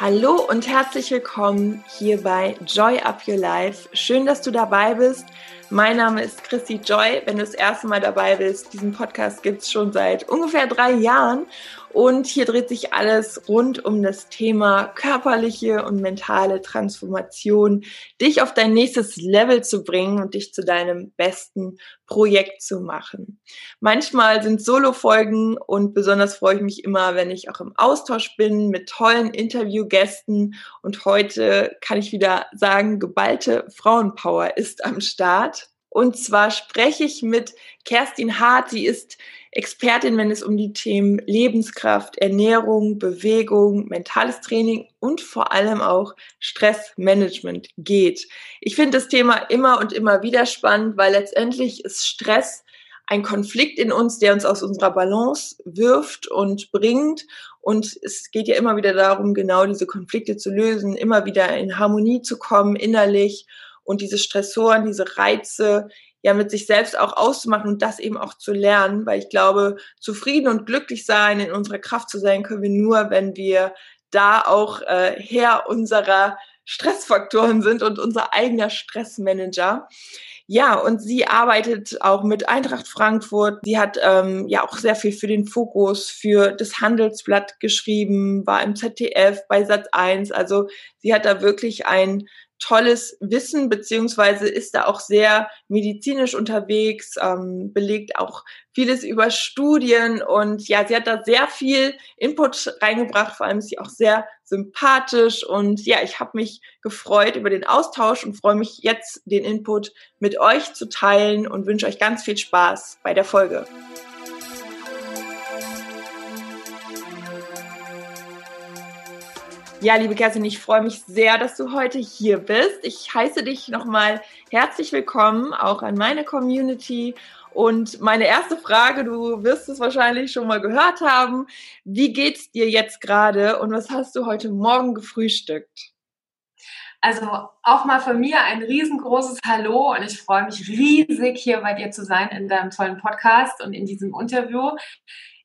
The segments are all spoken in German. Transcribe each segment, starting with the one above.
Hallo und herzlich willkommen hier bei Joy Up Your Life. Schön, dass du dabei bist. Mein Name ist Chrissy Joy. Wenn du das erste Mal dabei bist, diesen Podcast gibt es schon seit ungefähr drei Jahren und hier dreht sich alles rund um das Thema körperliche und mentale Transformation, dich auf dein nächstes Level zu bringen und dich zu deinem besten Projekt zu machen. Manchmal sind Solo-Folgen und besonders freue ich mich immer, wenn ich auch im Austausch bin mit tollen Interviewgästen. Und heute kann ich wieder sagen, geballte Frauenpower ist am Start. Und zwar spreche ich mit Kerstin Hart. Sie ist Expertin, wenn es um die Themen Lebenskraft, Ernährung, Bewegung, mentales Training und vor allem auch Stressmanagement geht. Ich finde das Thema immer und immer wieder spannend, weil letztendlich ist Stress ein Konflikt in uns, der uns aus unserer Balance wirft und bringt. Und es geht ja immer wieder darum, genau diese Konflikte zu lösen, immer wieder in Harmonie zu kommen innerlich und diese Stressoren, diese Reize ja mit sich selbst auch auszumachen und das eben auch zu lernen, weil ich glaube, zufrieden und glücklich sein, in unserer Kraft zu sein, können wir nur, wenn wir da auch äh, Herr unserer Stressfaktoren sind und unser eigener Stressmanager. Ja, und sie arbeitet auch mit Eintracht Frankfurt. Sie hat ähm, ja auch sehr viel für den Fokus, für das Handelsblatt geschrieben, war im ZDF bei Satz 1. Also sie hat da wirklich ein tolles Wissen, beziehungsweise ist da auch sehr medizinisch unterwegs, ähm, belegt auch vieles über Studien und ja, sie hat da sehr viel Input reingebracht, vor allem ist sie auch sehr sympathisch und ja, ich habe mich gefreut über den Austausch und freue mich jetzt, den Input mit euch zu teilen und wünsche euch ganz viel Spaß bei der Folge. Ja, liebe Kerstin, ich freue mich sehr, dass du heute hier bist. Ich heiße dich nochmal herzlich willkommen, auch an meine Community. Und meine erste Frage, du wirst es wahrscheinlich schon mal gehört haben. Wie geht's dir jetzt gerade und was hast du heute Morgen gefrühstückt? Also auch mal von mir ein riesengroßes Hallo und ich freue mich riesig hier bei dir zu sein in deinem tollen Podcast und in diesem Interview.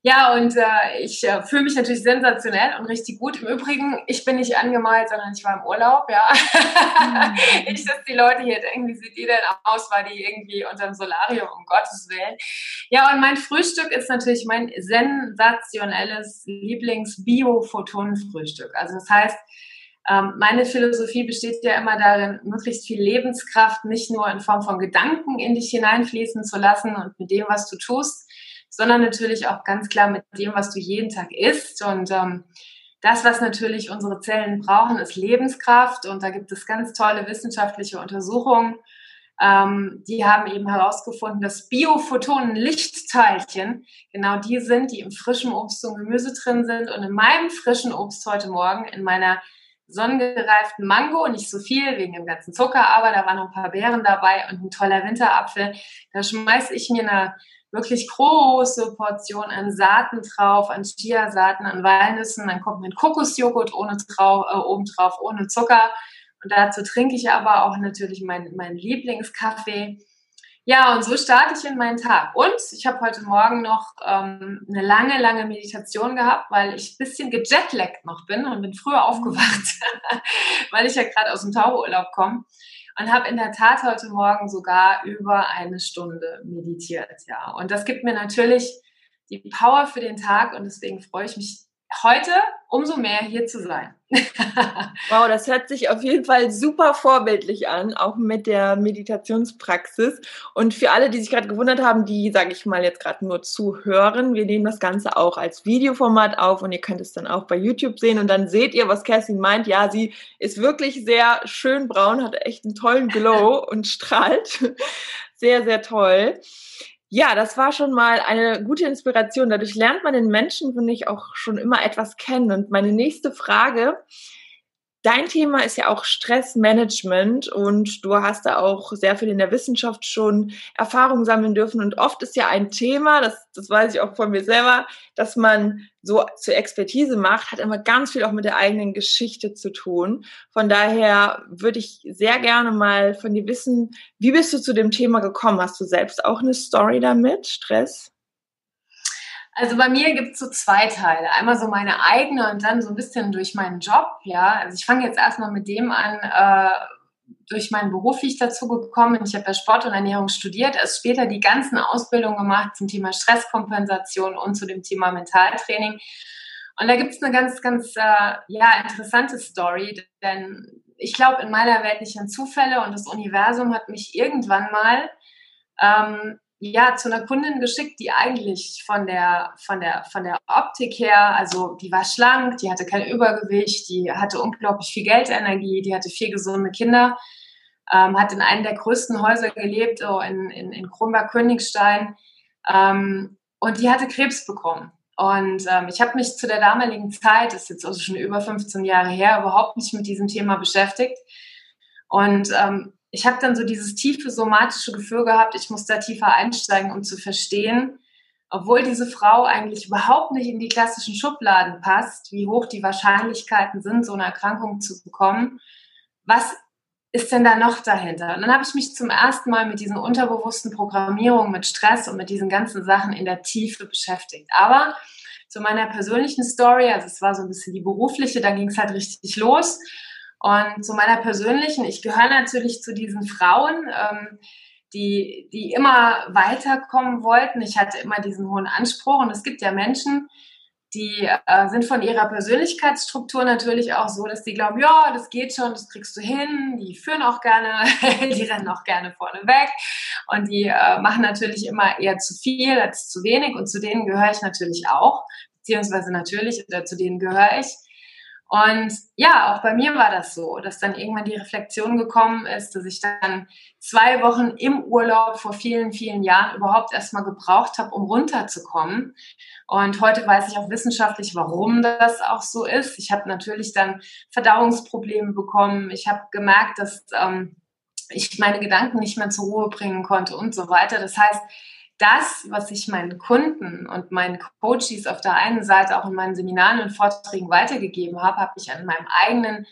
Ja, und äh, ich äh, fühle mich natürlich sensationell und richtig gut. Im Übrigen, ich bin nicht angemalt, sondern ich war im Urlaub, ja. Mhm. nicht, dass die Leute hier denken, wie sieht die denn aus, war die irgendwie unterm Solarium, um Gottes Willen. Ja, und mein Frühstück ist natürlich mein sensationelles Lieblings-Bio-Photonen-Frühstück. Also das heißt, ähm, meine Philosophie besteht ja immer darin, möglichst viel Lebenskraft nicht nur in Form von Gedanken in dich hineinfließen zu lassen und mit dem, was du tust, sondern natürlich auch ganz klar mit dem, was du jeden Tag isst. Und ähm, das, was natürlich unsere Zellen brauchen, ist Lebenskraft. Und da gibt es ganz tolle wissenschaftliche Untersuchungen. Ähm, die haben eben herausgefunden, dass Biophotonen, Lichtteilchen, genau die sind, die im frischen Obst und Gemüse drin sind. Und in meinem frischen Obst heute Morgen, in meiner sonnengereiften Mango, nicht so viel wegen dem ganzen Zucker, aber da waren noch ein paar Beeren dabei und ein toller Winterapfel. Da schmeiße ich mir eine wirklich große Portion an Saaten drauf, an Chiasaaten, an Walnüssen. Dann kommt mein Kokosjoghurt ohne drauf, äh, oben drauf, ohne Zucker. Und dazu trinke ich aber auch natürlich meinen mein Lieblingskaffee. Ja, und so starte ich in meinen Tag. Und ich habe heute Morgen noch ähm, eine lange, lange Meditation gehabt, weil ich ein bisschen gejetlaggt noch bin und bin früher aufgewacht, weil ich ja gerade aus dem Taucherurlaub komme und habe in der Tat heute Morgen sogar über eine Stunde meditiert. Ja, und das gibt mir natürlich die Power für den Tag und deswegen freue ich mich heute umso mehr hier zu sein. wow, das hört sich auf jeden Fall super vorbildlich an, auch mit der Meditationspraxis. Und für alle, die sich gerade gewundert haben, die, sage ich mal, jetzt gerade nur zuhören, wir nehmen das Ganze auch als Videoformat auf und ihr könnt es dann auch bei YouTube sehen und dann seht ihr, was Kerstin meint. Ja, sie ist wirklich sehr schön braun, hat echt einen tollen Glow und strahlt. Sehr, sehr toll. Ja, das war schon mal eine gute Inspiration. Dadurch lernt man den Menschen, finde ich, auch schon immer etwas kennen. Und meine nächste Frage Dein Thema ist ja auch Stressmanagement und du hast da auch sehr viel in der Wissenschaft schon Erfahrung sammeln dürfen. Und oft ist ja ein Thema, das, das weiß ich auch von mir selber, dass man so zur Expertise macht, hat immer ganz viel auch mit der eigenen Geschichte zu tun. Von daher würde ich sehr gerne mal von dir wissen, wie bist du zu dem Thema gekommen? Hast du selbst auch eine Story damit, Stress? Also bei mir gibt es so zwei Teile. Einmal so meine eigene und dann so ein bisschen durch meinen Job. Ja, also ich fange jetzt erstmal mit dem an, äh, durch meinen Beruf, wie ich dazu gekommen bin. Ich habe ja Sport und Ernährung studiert, erst später die ganzen Ausbildungen gemacht zum Thema Stresskompensation und zu dem Thema Mentaltraining. Und da gibt es eine ganz, ganz äh, ja, interessante Story, denn ich glaube in meiner Welt nicht an Zufälle und das Universum hat mich irgendwann mal ähm, ja zu einer Kundin geschickt, die eigentlich von der von der von der Optik her, also die war schlank, die hatte kein Übergewicht, die hatte unglaublich viel Geldenergie, die hatte vier gesunde Kinder, ähm, hat in einem der größten Häuser gelebt, oh, in, in, in Kronberg-Königstein, ähm, und die hatte Krebs bekommen. Und ähm, ich habe mich zu der damaligen Zeit, das ist jetzt also schon über 15 Jahre her, überhaupt nicht mit diesem Thema beschäftigt. Und ähm, ich habe dann so dieses tiefe somatische Gefühl gehabt, ich muss da tiefer einsteigen, um zu verstehen, obwohl diese Frau eigentlich überhaupt nicht in die klassischen Schubladen passt, wie hoch die Wahrscheinlichkeiten sind, so eine Erkrankung zu bekommen. Was ist denn da noch dahinter? Und dann habe ich mich zum ersten Mal mit diesen unterbewussten Programmierungen, mit Stress und mit diesen ganzen Sachen in der Tiefe beschäftigt. Aber zu meiner persönlichen Story, also es war so ein bisschen die berufliche, da ging es halt richtig los. Und zu meiner persönlichen, ich gehöre natürlich zu diesen Frauen, ähm, die, die immer weiterkommen wollten. Ich hatte immer diesen hohen Anspruch und es gibt ja Menschen, die äh, sind von ihrer Persönlichkeitsstruktur natürlich auch so, dass die glauben, ja, das geht schon, das kriegst du hin. Die führen auch gerne, die rennen auch gerne vorne weg und die äh, machen natürlich immer eher zu viel als zu wenig und zu denen gehöre ich natürlich auch, beziehungsweise natürlich, oder zu denen gehöre ich. Und ja, auch bei mir war das so, dass dann irgendwann die Reflexion gekommen ist, dass ich dann zwei Wochen im Urlaub vor vielen, vielen Jahren überhaupt erstmal gebraucht habe, um runterzukommen. Und heute weiß ich auch wissenschaftlich, warum das auch so ist. Ich habe natürlich dann Verdauungsprobleme bekommen. Ich habe gemerkt, dass ähm, ich meine Gedanken nicht mehr zur Ruhe bringen konnte und so weiter. Das heißt, das, was ich meinen Kunden und meinen Coaches auf der einen Seite auch in meinen Seminaren und Vorträgen weitergegeben habe, habe ich an meinem eigenen,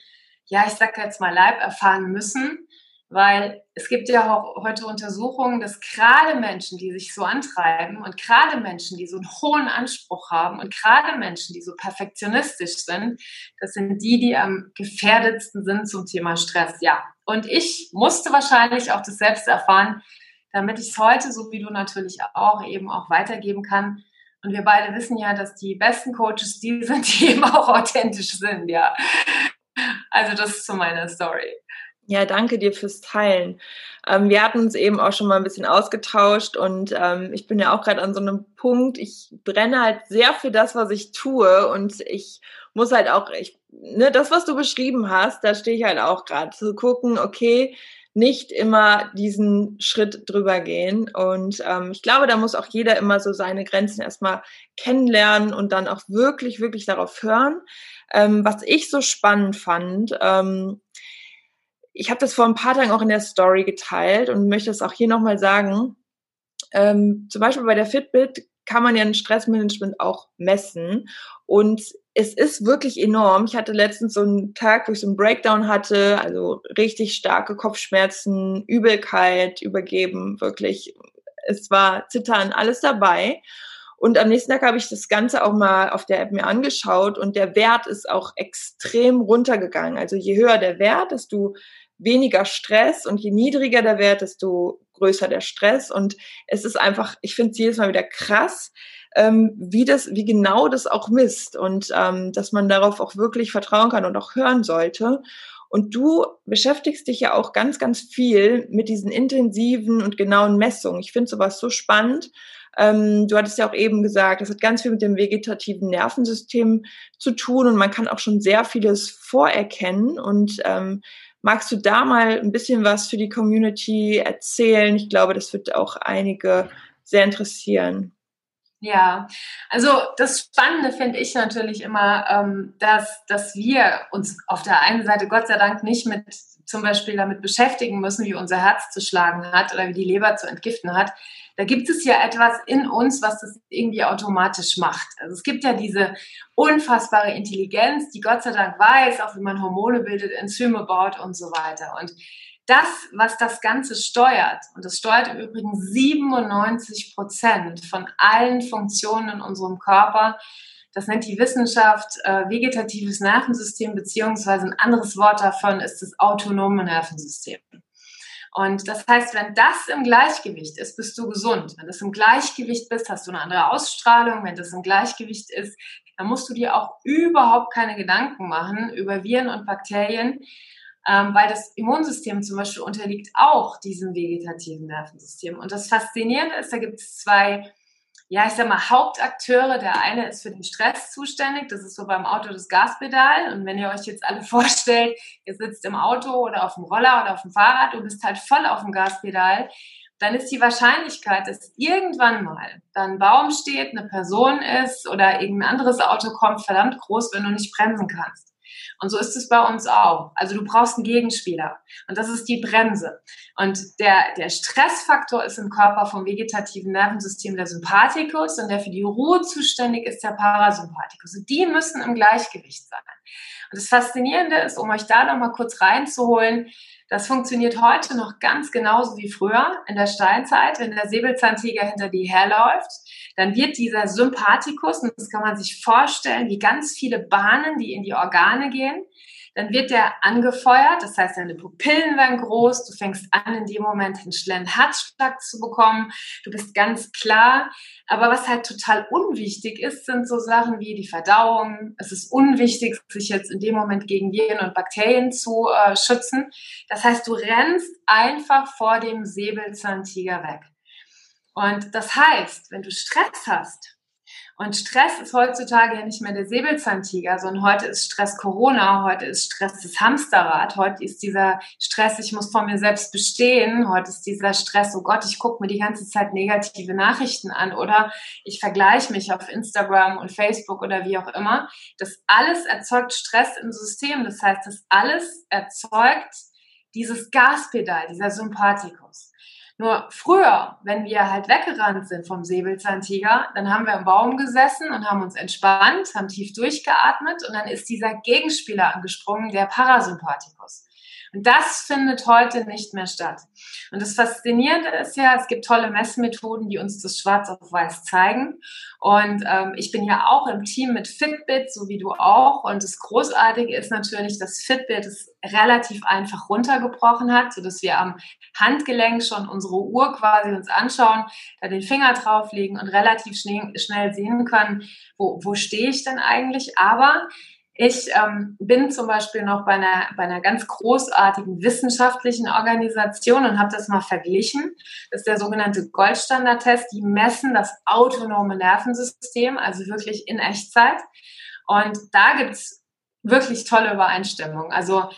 ja, ich sage jetzt mal Leib erfahren müssen, weil es gibt ja auch heute Untersuchungen, dass gerade Menschen, die sich so antreiben und gerade Menschen, die so einen hohen Anspruch haben und gerade Menschen, die so perfektionistisch sind, das sind die, die am gefährdetsten sind zum Thema Stress. Ja. Und ich musste wahrscheinlich auch das selbst erfahren, damit ich es heute, so wie du natürlich auch, eben auch weitergeben kann. Und wir beide wissen ja, dass die besten Coaches die sind, die eben auch authentisch sind, ja. Also das ist so meine Story. Ja, danke dir fürs Teilen. Ähm, wir hatten uns eben auch schon mal ein bisschen ausgetauscht und ähm, ich bin ja auch gerade an so einem Punkt, ich brenne halt sehr für das, was ich tue und ich muss halt auch, ich, ne, das, was du beschrieben hast, da stehe ich halt auch gerade zu gucken, okay, nicht immer diesen Schritt drüber gehen. Und ähm, ich glaube, da muss auch jeder immer so seine Grenzen erstmal kennenlernen und dann auch wirklich, wirklich darauf hören. Ähm, was ich so spannend fand, ähm, ich habe das vor ein paar Tagen auch in der Story geteilt und möchte es auch hier nochmal sagen. Ähm, zum Beispiel bei der Fitbit kann man ja ein Stressmanagement auch messen. Und es ist wirklich enorm. Ich hatte letztens so einen Tag, wo ich so einen Breakdown hatte, also richtig starke Kopfschmerzen, Übelkeit, übergeben, wirklich. Es war Zittern, alles dabei. Und am nächsten Tag habe ich das Ganze auch mal auf der App mir angeschaut und der Wert ist auch extrem runtergegangen. Also je höher der Wert, desto weniger Stress und je niedriger der Wert, desto größer der Stress. Und es ist einfach, ich finde es jedes Mal wieder krass, ähm, wie das, wie genau das auch misst und ähm, dass man darauf auch wirklich vertrauen kann und auch hören sollte. Und du beschäftigst dich ja auch ganz, ganz viel mit diesen intensiven und genauen Messungen. Ich finde sowas so spannend. Ähm, du hattest ja auch eben gesagt, das hat ganz viel mit dem vegetativen Nervensystem zu tun und man kann auch schon sehr vieles vorerkennen. Und ähm, magst du da mal ein bisschen was für die Community erzählen? Ich glaube, das wird auch einige sehr interessieren. Ja, also das Spannende finde ich natürlich immer, ähm, dass, dass wir uns auf der einen Seite Gott sei Dank nicht mit zum Beispiel damit beschäftigen müssen, wie unser Herz zu schlagen hat oder wie die Leber zu entgiften hat. Da gibt es ja etwas in uns, was das irgendwie automatisch macht. Also es gibt ja diese unfassbare Intelligenz, die Gott sei Dank weiß, auch wie man Hormone bildet, Enzyme baut und so weiter. Und das, was das Ganze steuert, und das steuert im Übrigen 97 Prozent von allen Funktionen in unserem Körper, das nennt die Wissenschaft äh, vegetatives Nervensystem, beziehungsweise ein anderes Wort davon ist das autonome Nervensystem. Und das heißt, wenn das im Gleichgewicht ist, bist du gesund. Wenn das im Gleichgewicht bist, hast du eine andere Ausstrahlung. Wenn das im Gleichgewicht ist, dann musst du dir auch überhaupt keine Gedanken machen über Viren und Bakterien, ähm, weil das Immunsystem zum Beispiel unterliegt auch diesem vegetativen Nervensystem. Und das Faszinierende ist, da gibt es zwei ja, ich sag mal, Hauptakteure. Der eine ist für den Stress zuständig. Das ist so beim Auto das Gaspedal. Und wenn ihr euch jetzt alle vorstellt, ihr sitzt im Auto oder auf dem Roller oder auf dem Fahrrad und bist halt voll auf dem Gaspedal, dann ist die Wahrscheinlichkeit, dass irgendwann mal da ein Baum steht, eine Person ist oder irgendein anderes Auto kommt, verdammt groß, wenn du nicht bremsen kannst. Und so ist es bei uns auch. Also du brauchst einen Gegenspieler. Und das ist die Bremse. Und der, der Stressfaktor ist im Körper vom vegetativen Nervensystem der Sympathikus und der für die Ruhe zuständig ist der Parasympathikus. Und die müssen im Gleichgewicht sein. Und das Faszinierende ist, um euch da nochmal kurz reinzuholen, das funktioniert heute noch ganz genauso wie früher in der Steinzeit, wenn der Säbelzahntiger hinter dir herläuft dann wird dieser Sympathikus, und das kann man sich vorstellen, wie ganz viele Bahnen, die in die Organe gehen, dann wird der angefeuert, das heißt, deine Pupillen werden groß, du fängst an, in dem Moment einen schnellen Herzschlag zu bekommen, du bist ganz klar. Aber was halt total unwichtig ist, sind so Sachen wie die Verdauung. Es ist unwichtig, sich jetzt in dem Moment gegen Viren und Bakterien zu äh, schützen. Das heißt, du rennst einfach vor dem Säbelzahntiger weg. Und das heißt, wenn du Stress hast, und Stress ist heutzutage ja nicht mehr der Säbelzahntiger, sondern heute ist Stress Corona, heute ist Stress das Hamsterrad, heute ist dieser Stress, ich muss vor mir selbst bestehen, heute ist dieser Stress, oh Gott, ich gucke mir die ganze Zeit negative Nachrichten an oder ich vergleiche mich auf Instagram und Facebook oder wie auch immer. Das alles erzeugt Stress im System. Das heißt, das alles erzeugt dieses Gaspedal, dieser Sympathikus. Nur früher, wenn wir halt weggerannt sind vom Säbelzahntiger, dann haben wir im Baum gesessen und haben uns entspannt, haben tief durchgeatmet und dann ist dieser Gegenspieler angesprungen, der Parasympathikus. Das findet heute nicht mehr statt. Und das Faszinierende ist ja, es gibt tolle Messmethoden, die uns das schwarz auf weiß zeigen. Und ähm, ich bin ja auch im Team mit Fitbit, so wie du auch. Und das Großartige ist natürlich, dass Fitbit es relativ einfach runtergebrochen hat, sodass wir am Handgelenk schon unsere Uhr quasi uns anschauen, da den Finger drauflegen und relativ schnell, schnell sehen können, wo, wo stehe ich denn eigentlich. Aber ich ähm, bin zum Beispiel noch bei einer, bei einer ganz großartigen wissenschaftlichen Organisation und habe das mal verglichen. Das ist der sogenannte Goldstandard-Test. Die messen das autonome Nervensystem, also wirklich in Echtzeit. Und da gibt's wirklich tolle Übereinstimmungen. Also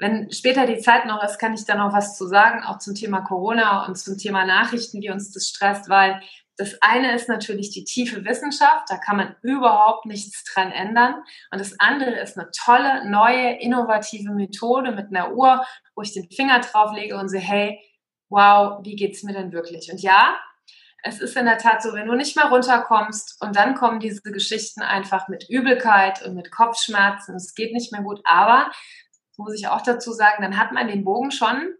wenn später die Zeit noch ist, kann ich da noch was zu sagen, auch zum Thema Corona und zum Thema Nachrichten, wie uns das stresst, weil das eine ist natürlich die tiefe Wissenschaft, da kann man überhaupt nichts dran ändern. Und das andere ist eine tolle, neue, innovative Methode mit einer Uhr, wo ich den Finger drauflege und sehe, hey, wow, wie geht's mir denn wirklich? Und ja, es ist in der Tat so, wenn du nicht mehr runterkommst und dann kommen diese Geschichten einfach mit Übelkeit und mit Kopfschmerzen, es geht nicht mehr gut, aber, muss ich auch dazu sagen, dann hat man den Bogen schon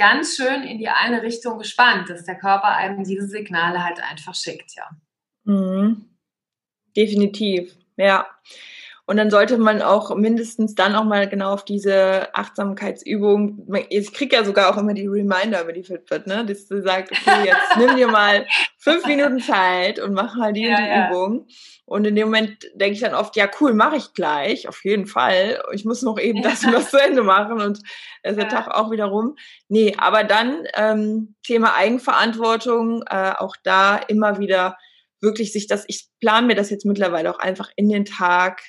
ganz schön in die eine Richtung gespannt, dass der Körper einem diese Signale halt einfach schickt, ja. Mhm. Definitiv, ja. Und dann sollte man auch mindestens dann auch mal genau auf diese Achtsamkeitsübung, ich kriege ja sogar auch immer die Reminder über die Fitbit, ne, dass du sagst, okay, jetzt nimm dir mal fünf Minuten Zeit und mach mal die, ja, die ja. Übung. Und in dem Moment denke ich dann oft, ja cool, mache ich gleich, auf jeden Fall. Ich muss noch eben das und das zu Ende machen und ist der Tag auch wieder rum. Nee, aber dann ähm, Thema Eigenverantwortung, äh, auch da immer wieder wirklich sich das, ich plane mir das jetzt mittlerweile auch einfach in den Tag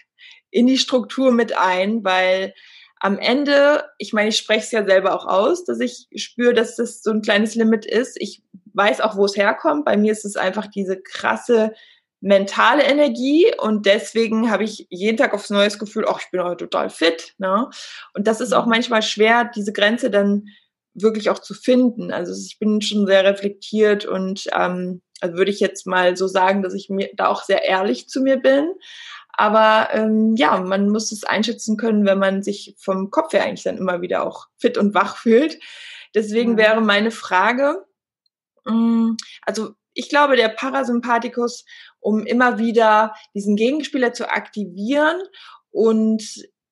in die Struktur mit ein, weil am Ende, ich meine, ich spreche es ja selber auch aus, dass ich spüre, dass das so ein kleines Limit ist. Ich weiß auch, wo es herkommt. Bei mir ist es einfach diese krasse mentale Energie und deswegen habe ich jeden Tag aufs Neues Gefühl, ach, ich bin heute total fit. Ne? Und das ist auch mhm. manchmal schwer, diese Grenze dann wirklich auch zu finden. Also ich bin schon sehr reflektiert und ähm, also würde ich jetzt mal so sagen, dass ich mir da auch sehr ehrlich zu mir bin. Aber ähm, ja, man muss es einschätzen können, wenn man sich vom Kopf her eigentlich dann immer wieder auch fit und wach fühlt. Deswegen mhm. wäre meine Frage, mm, also ich glaube, der Parasympathikus, um immer wieder diesen Gegenspieler zu aktivieren und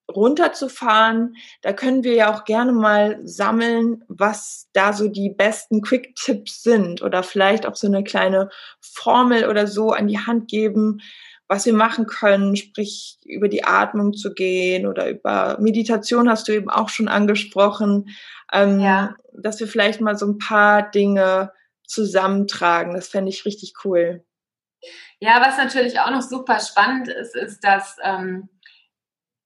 runterzufahren, da können wir ja auch gerne mal sammeln, was da so die besten Quick-Tipps sind oder vielleicht auch so eine kleine Formel oder so an die Hand geben, was wir machen können, sprich über die Atmung zu gehen oder über Meditation hast du eben auch schon angesprochen, ähm, ja. dass wir vielleicht mal so ein paar Dinge zusammentragen. Das fände ich richtig cool. Ja, was natürlich auch noch super spannend ist, ist, dass ähm,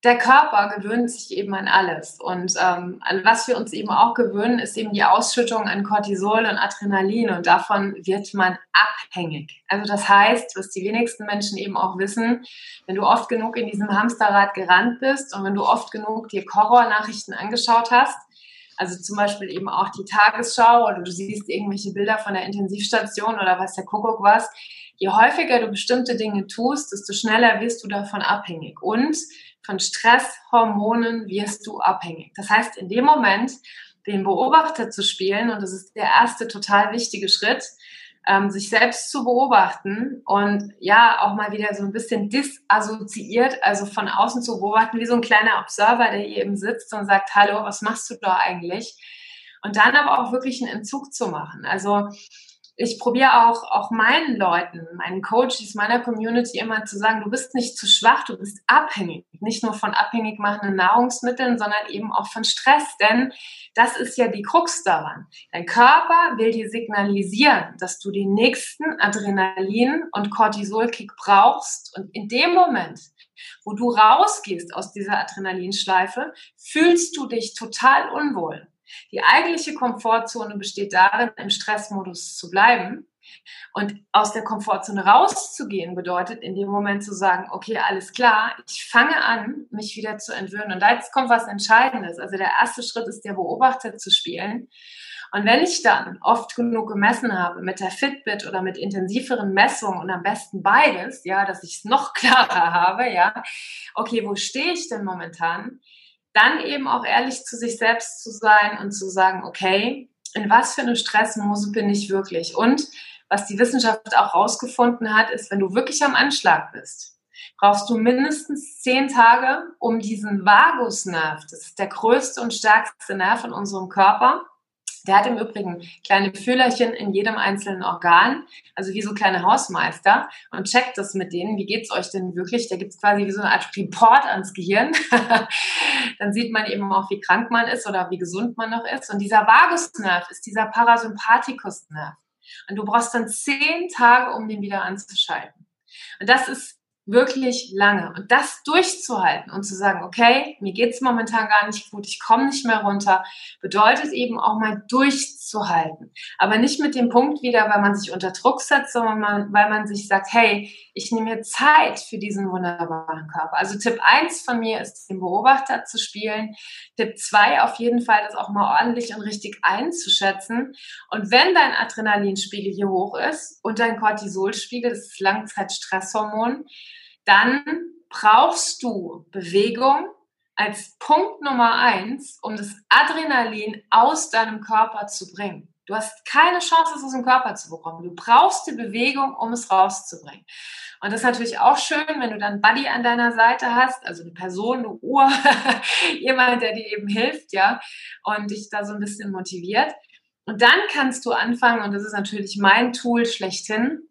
der Körper gewöhnt sich eben an alles. Und ähm, an was wir uns eben auch gewöhnen, ist eben die Ausschüttung an Cortisol und Adrenalin. Und davon wird man abhängig. Also das heißt, was die wenigsten Menschen eben auch wissen, wenn du oft genug in diesem Hamsterrad gerannt bist und wenn du oft genug dir Horror-Nachrichten angeschaut hast, also zum Beispiel eben auch die Tagesschau oder du siehst irgendwelche Bilder von der Intensivstation oder was der Kuckuck was, je häufiger du bestimmte Dinge tust, desto schneller wirst du davon abhängig. Und von Stresshormonen wirst du abhängig. Das heißt, in dem Moment, den Beobachter zu spielen, und das ist der erste total wichtige Schritt, ähm, sich selbst zu beobachten und ja, auch mal wieder so ein bisschen disassoziiert, also von außen zu beobachten, wie so ein kleiner Observer, der hier eben sitzt und sagt, hallo, was machst du da eigentlich? Und dann aber auch wirklich einen Entzug zu machen. Also ich probiere auch, auch meinen Leuten, meinen Coaches, meiner Community immer zu sagen, du bist nicht zu schwach, du bist abhängig. Nicht nur von abhängig machenden Nahrungsmitteln, sondern eben auch von Stress. Denn das ist ja die Krux daran. Dein Körper will dir signalisieren, dass du den nächsten Adrenalin- und Cortisolkick brauchst. Und in dem Moment, wo du rausgehst aus dieser Adrenalinschleife, fühlst du dich total unwohl. Die eigentliche Komfortzone besteht darin, im Stressmodus zu bleiben. Und aus der Komfortzone rauszugehen bedeutet in dem Moment zu sagen, okay, alles klar, ich fange an, mich wieder zu entwöhnen. Und da jetzt kommt was Entscheidendes. Also der erste Schritt ist, der Beobachter zu spielen. Und wenn ich dann oft genug gemessen habe mit der Fitbit oder mit intensiveren Messungen und am besten beides, ja, dass ich es noch klarer habe, ja, okay, wo stehe ich denn momentan? Dann eben auch ehrlich zu sich selbst zu sein und zu sagen, okay, in was für einem Stressmodus bin ich wirklich? Und was die Wissenschaft auch rausgefunden hat, ist, wenn du wirklich am Anschlag bist, brauchst du mindestens zehn Tage, um diesen Vagusnerv, das ist der größte und stärkste Nerv in unserem Körper, der hat im Übrigen kleine Fühlerchen in jedem einzelnen Organ, also wie so kleine Hausmeister und checkt das mit denen, wie geht's euch denn wirklich? Da gibt's quasi wie so eine Art Report ans Gehirn. Dann sieht man eben auch, wie krank man ist oder wie gesund man noch ist. Und dieser Vagusnerv ist dieser Parasympathikusnerv. Und du brauchst dann zehn Tage, um den wieder anzuschalten. Und das ist wirklich lange. Und das durchzuhalten und zu sagen, okay, mir geht's momentan gar nicht gut, ich komme nicht mehr runter, bedeutet eben auch mal durchzuhalten. Aber nicht mit dem Punkt wieder, weil man sich unter Druck setzt, sondern man, weil man sich sagt, hey, ich nehme mir Zeit für diesen wunderbaren Körper. Also Tipp eins von mir ist, den Beobachter zu spielen. Tipp zwei auf jeden Fall, das auch mal ordentlich und richtig einzuschätzen. Und wenn dein Adrenalinspiegel hier hoch ist und dein Cortisolspiegel, das ist Langzeitstresshormon, dann brauchst du Bewegung als Punkt Nummer eins, um das Adrenalin aus deinem Körper zu bringen. Du hast keine Chance, es aus dem Körper zu bekommen. Du brauchst die Bewegung, um es rauszubringen. Und das ist natürlich auch schön, wenn du dann Buddy an deiner Seite hast, also eine Person, eine Uhr, jemand, der dir eben hilft, ja, und dich da so ein bisschen motiviert. Und dann kannst du anfangen, und das ist natürlich mein Tool schlechthin,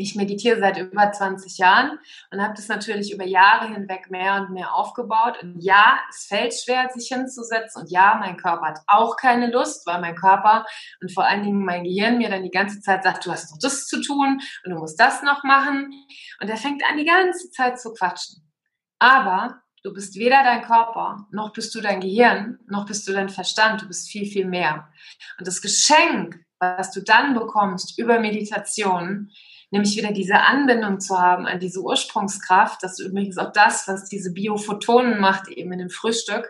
ich meditiere seit über 20 Jahren und habe das natürlich über Jahre hinweg mehr und mehr aufgebaut. Und ja, es fällt schwer, sich hinzusetzen. Und ja, mein Körper hat auch keine Lust, weil mein Körper und vor allen Dingen mein Gehirn mir dann die ganze Zeit sagt, du hast noch das zu tun und du musst das noch machen. Und er fängt an, die ganze Zeit zu quatschen. Aber du bist weder dein Körper, noch bist du dein Gehirn, noch bist du dein Verstand. Du bist viel, viel mehr. Und das Geschenk, was du dann bekommst über Meditation, nämlich wieder diese Anbindung zu haben an diese Ursprungskraft. Das ist übrigens auch das, was diese Biophotonen macht, eben in dem Frühstück.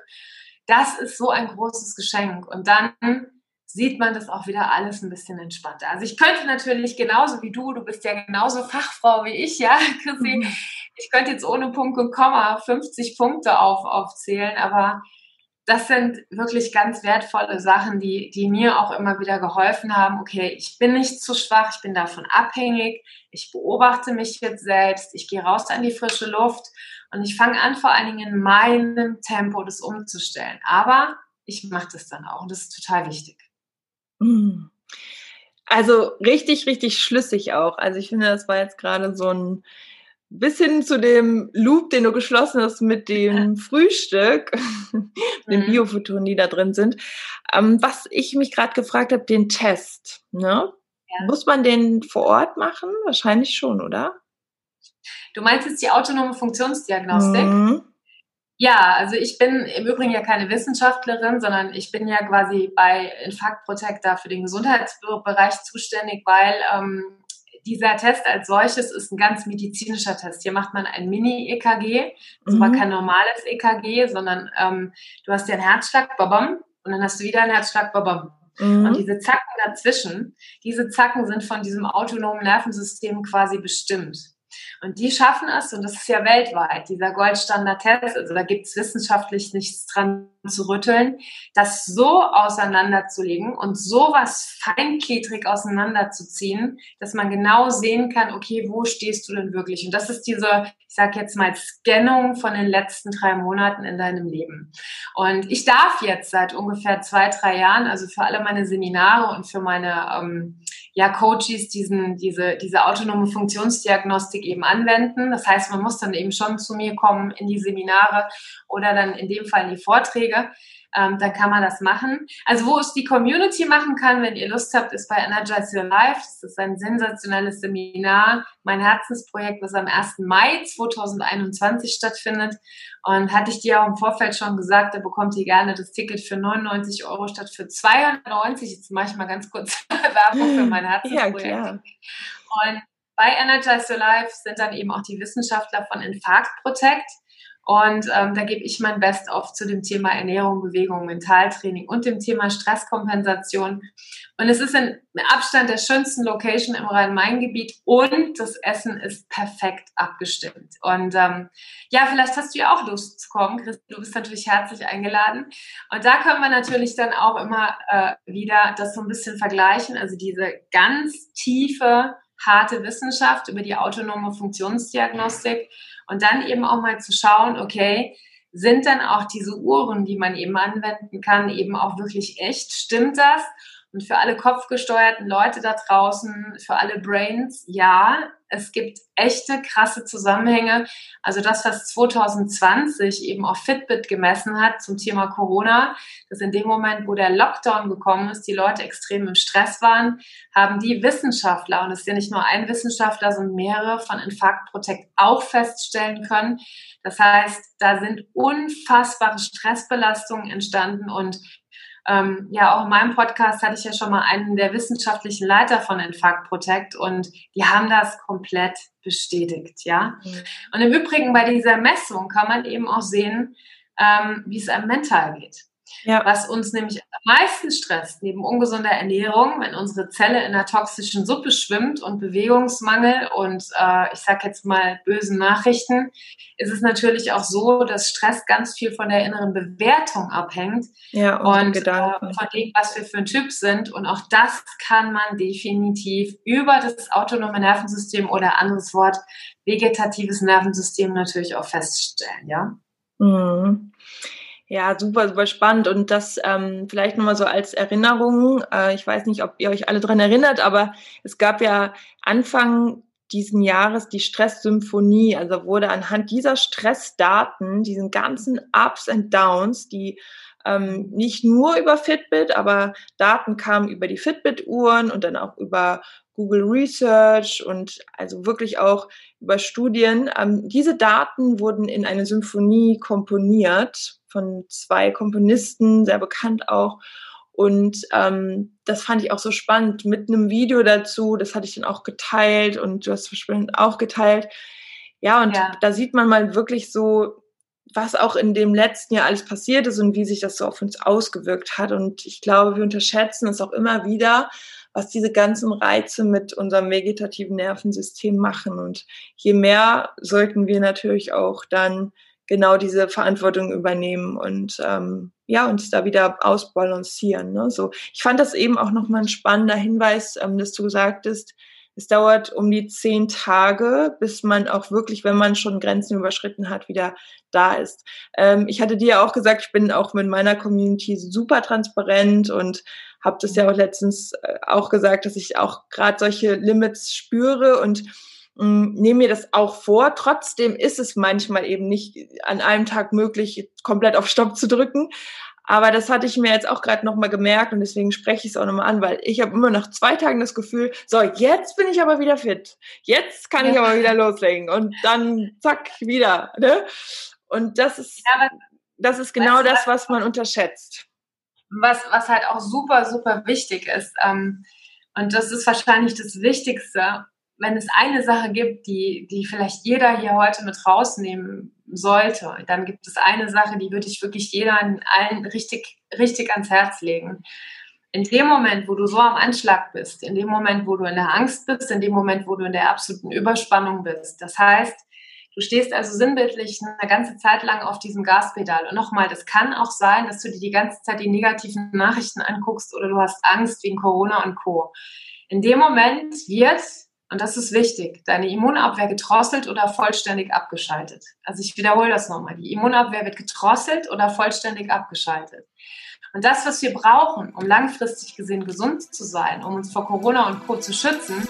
Das ist so ein großes Geschenk. Und dann sieht man das auch wieder alles ein bisschen entspannter. Also ich könnte natürlich genauso wie du, du bist ja genauso Fachfrau wie ich, ja, Chrissy, mhm. ich könnte jetzt ohne Punkt und Komma 50 Punkte auf, aufzählen, aber das sind wirklich ganz wertvolle Sachen, die, die mir auch immer wieder geholfen haben. Okay, ich bin nicht zu schwach, ich bin davon abhängig, ich beobachte mich jetzt selbst, ich gehe raus an die frische Luft und ich fange an, vor allen Dingen in meinem Tempo das umzustellen. Aber ich mache das dann auch und das ist total wichtig. Hm. Also richtig, richtig schlüssig auch. Also ich finde, das war jetzt gerade so ein bis hin zu dem Loop, den du geschlossen hast mit dem Frühstück, den mhm. Biophotonen, die da drin sind. Ähm, was ich mich gerade gefragt habe, den Test, ne? Ja. Muss man den vor Ort machen? Wahrscheinlich schon, oder? Du meinst jetzt die autonome Funktionsdiagnostik? Mhm. Ja, also ich bin im Übrigen ja keine Wissenschaftlerin, sondern ich bin ja quasi bei Infarkt Protector für den Gesundheitsbereich zuständig, weil ähm, dieser Test als solches ist ein ganz medizinischer Test. Hier macht man ein Mini-EKG, also mhm. kein normales EKG, sondern ähm, du hast ja einen Herzschlag, babam, und dann hast du wieder einen Herzschlag, babam. Mhm. Und diese Zacken dazwischen, diese Zacken sind von diesem autonomen Nervensystem quasi bestimmt. Und die schaffen es, und das ist ja weltweit, dieser Goldstandard-Test, also da gibt es wissenschaftlich nichts dran zu rütteln, das so auseinanderzulegen und sowas feingliedrig auseinanderzuziehen, dass man genau sehen kann, okay, wo stehst du denn wirklich? Und das ist diese, ich sage jetzt mal, Scannung von den letzten drei Monaten in deinem Leben. Und ich darf jetzt seit ungefähr zwei, drei Jahren, also für alle meine Seminare und für meine ähm, ja, Coaches diesen, diese, diese autonome Funktionsdiagnostik eben anwenden. Das heißt, man muss dann eben schon zu mir kommen in die Seminare oder dann in dem Fall in die Vorträge. Ähm, dann kann man das machen. Also wo es die Community machen kann, wenn ihr Lust habt, ist bei Energize Your Life. Das ist ein sensationelles Seminar. Mein Herzensprojekt, was am 1. Mai 2021 stattfindet. Und hatte ich dir auch im Vorfeld schon gesagt, da bekommt ihr gerne das Ticket für 99 Euro statt für 290. Jetzt mache ich mal ganz kurz Werbung für mein Herzensprojekt. Ja, klar. Und bei Energize Your Life sind dann eben auch die Wissenschaftler von Infarkt Protect. Und ähm, da gebe ich mein Best auf zu dem Thema Ernährung, Bewegung, Mentaltraining und dem Thema Stresskompensation. Und es ist in Abstand der schönsten Location im Rhein-Main-Gebiet und das Essen ist perfekt abgestimmt. Und ähm, ja, vielleicht hast du ja auch Lust zu kommen. Chris, du bist natürlich herzlich eingeladen. Und da können wir natürlich dann auch immer äh, wieder das so ein bisschen vergleichen. Also diese ganz tiefe, harte Wissenschaft über die autonome Funktionsdiagnostik und dann eben auch mal zu schauen, okay, sind dann auch diese Uhren, die man eben anwenden kann, eben auch wirklich echt? Stimmt das? Und für alle kopfgesteuerten Leute da draußen, für alle Brains, ja, es gibt echte krasse Zusammenhänge. Also das, was 2020 eben auch Fitbit gemessen hat zum Thema Corona, dass in dem Moment, wo der Lockdown gekommen ist, die Leute extrem im Stress waren, haben die Wissenschaftler, und es ist ja nicht nur ein Wissenschaftler, sondern mehrere von Infarkt Protect auch feststellen können. Das heißt, da sind unfassbare Stressbelastungen entstanden und ähm, ja, auch in meinem Podcast hatte ich ja schon mal einen der wissenschaftlichen Leiter von Infarkt Protect und die haben das komplett bestätigt, ja. Mhm. Und im Übrigen bei dieser Messung kann man eben auch sehen, ähm, wie es einem mental geht. Ja. Was uns nämlich am meisten stresst, neben ungesunder Ernährung, wenn unsere Zelle in einer toxischen Suppe schwimmt und Bewegungsmangel und äh, ich sage jetzt mal bösen Nachrichten, ist es natürlich auch so, dass Stress ganz viel von der inneren Bewertung abhängt ja, und, und äh, von dem, was wir für ein Typ sind. Und auch das kann man definitiv über das autonome Nervensystem oder anderes Wort vegetatives Nervensystem natürlich auch feststellen, ja. Mhm. Ja, super, super spannend. Und das ähm, vielleicht nochmal so als Erinnerung. Äh, ich weiß nicht, ob ihr euch alle dran erinnert, aber es gab ja Anfang diesen Jahres die Stresssymphonie. Also wurde anhand dieser Stressdaten, diesen ganzen Ups and Downs, die ähm, nicht nur über Fitbit, aber Daten kamen über die Fitbit-Uhren und dann auch über Google Research und also wirklich auch über Studien. Ähm, diese Daten wurden in eine Symphonie komponiert von zwei Komponisten, sehr bekannt auch. Und ähm, das fand ich auch so spannend mit einem Video dazu. Das hatte ich dann auch geteilt und du hast bestimmt auch geteilt. Ja, und ja. da sieht man mal wirklich so, was auch in dem letzten Jahr alles passiert ist und wie sich das so auf uns ausgewirkt hat. Und ich glaube, wir unterschätzen es auch immer wieder, was diese ganzen Reize mit unserem vegetativen Nervensystem machen. Und je mehr sollten wir natürlich auch dann genau diese Verantwortung übernehmen und ähm, ja, uns da wieder ausbalancieren. Ne? So, ich fand das eben auch nochmal ein spannender Hinweis, ähm, dass du gesagt hast, es dauert um die zehn Tage, bis man auch wirklich, wenn man schon Grenzen überschritten hat, wieder da ist. Ähm, ich hatte dir ja auch gesagt, ich bin auch mit meiner Community super transparent und habe das ja auch letztens äh, auch gesagt, dass ich auch gerade solche Limits spüre und nehme mir das auch vor. Trotzdem ist es manchmal eben nicht an einem Tag möglich, komplett auf Stopp zu drücken. Aber das hatte ich mir jetzt auch gerade nochmal gemerkt und deswegen spreche ich es auch nochmal an, weil ich habe immer nach zwei Tagen das Gefühl, so, jetzt bin ich aber wieder fit. Jetzt kann ich aber wieder loslegen und dann zack, wieder. Ne? Und das ist, ja, das ist genau das, was man unterschätzt. Was, was halt auch super, super wichtig ist. Ähm, und das ist wahrscheinlich das Wichtigste, wenn es eine Sache gibt, die, die vielleicht jeder hier heute mit rausnehmen sollte, dann gibt es eine Sache, die würde ich wirklich jeder allen richtig, richtig ans Herz legen. In dem Moment, wo du so am Anschlag bist, in dem Moment, wo du in der Angst bist, in dem Moment, wo du in der absoluten Überspannung bist, das heißt, du stehst also sinnbildlich eine ganze Zeit lang auf diesem Gaspedal. Und nochmal, das kann auch sein, dass du dir die ganze Zeit die negativen Nachrichten anguckst oder du hast Angst wegen Corona und Co. In dem Moment wird und das ist wichtig, deine Immunabwehr gedrosselt oder vollständig abgeschaltet. Also ich wiederhole das nochmal. Die Immunabwehr wird gedrosselt oder vollständig abgeschaltet. Und das, was wir brauchen, um langfristig gesehen gesund zu sein, um uns vor Corona und Co. zu schützen,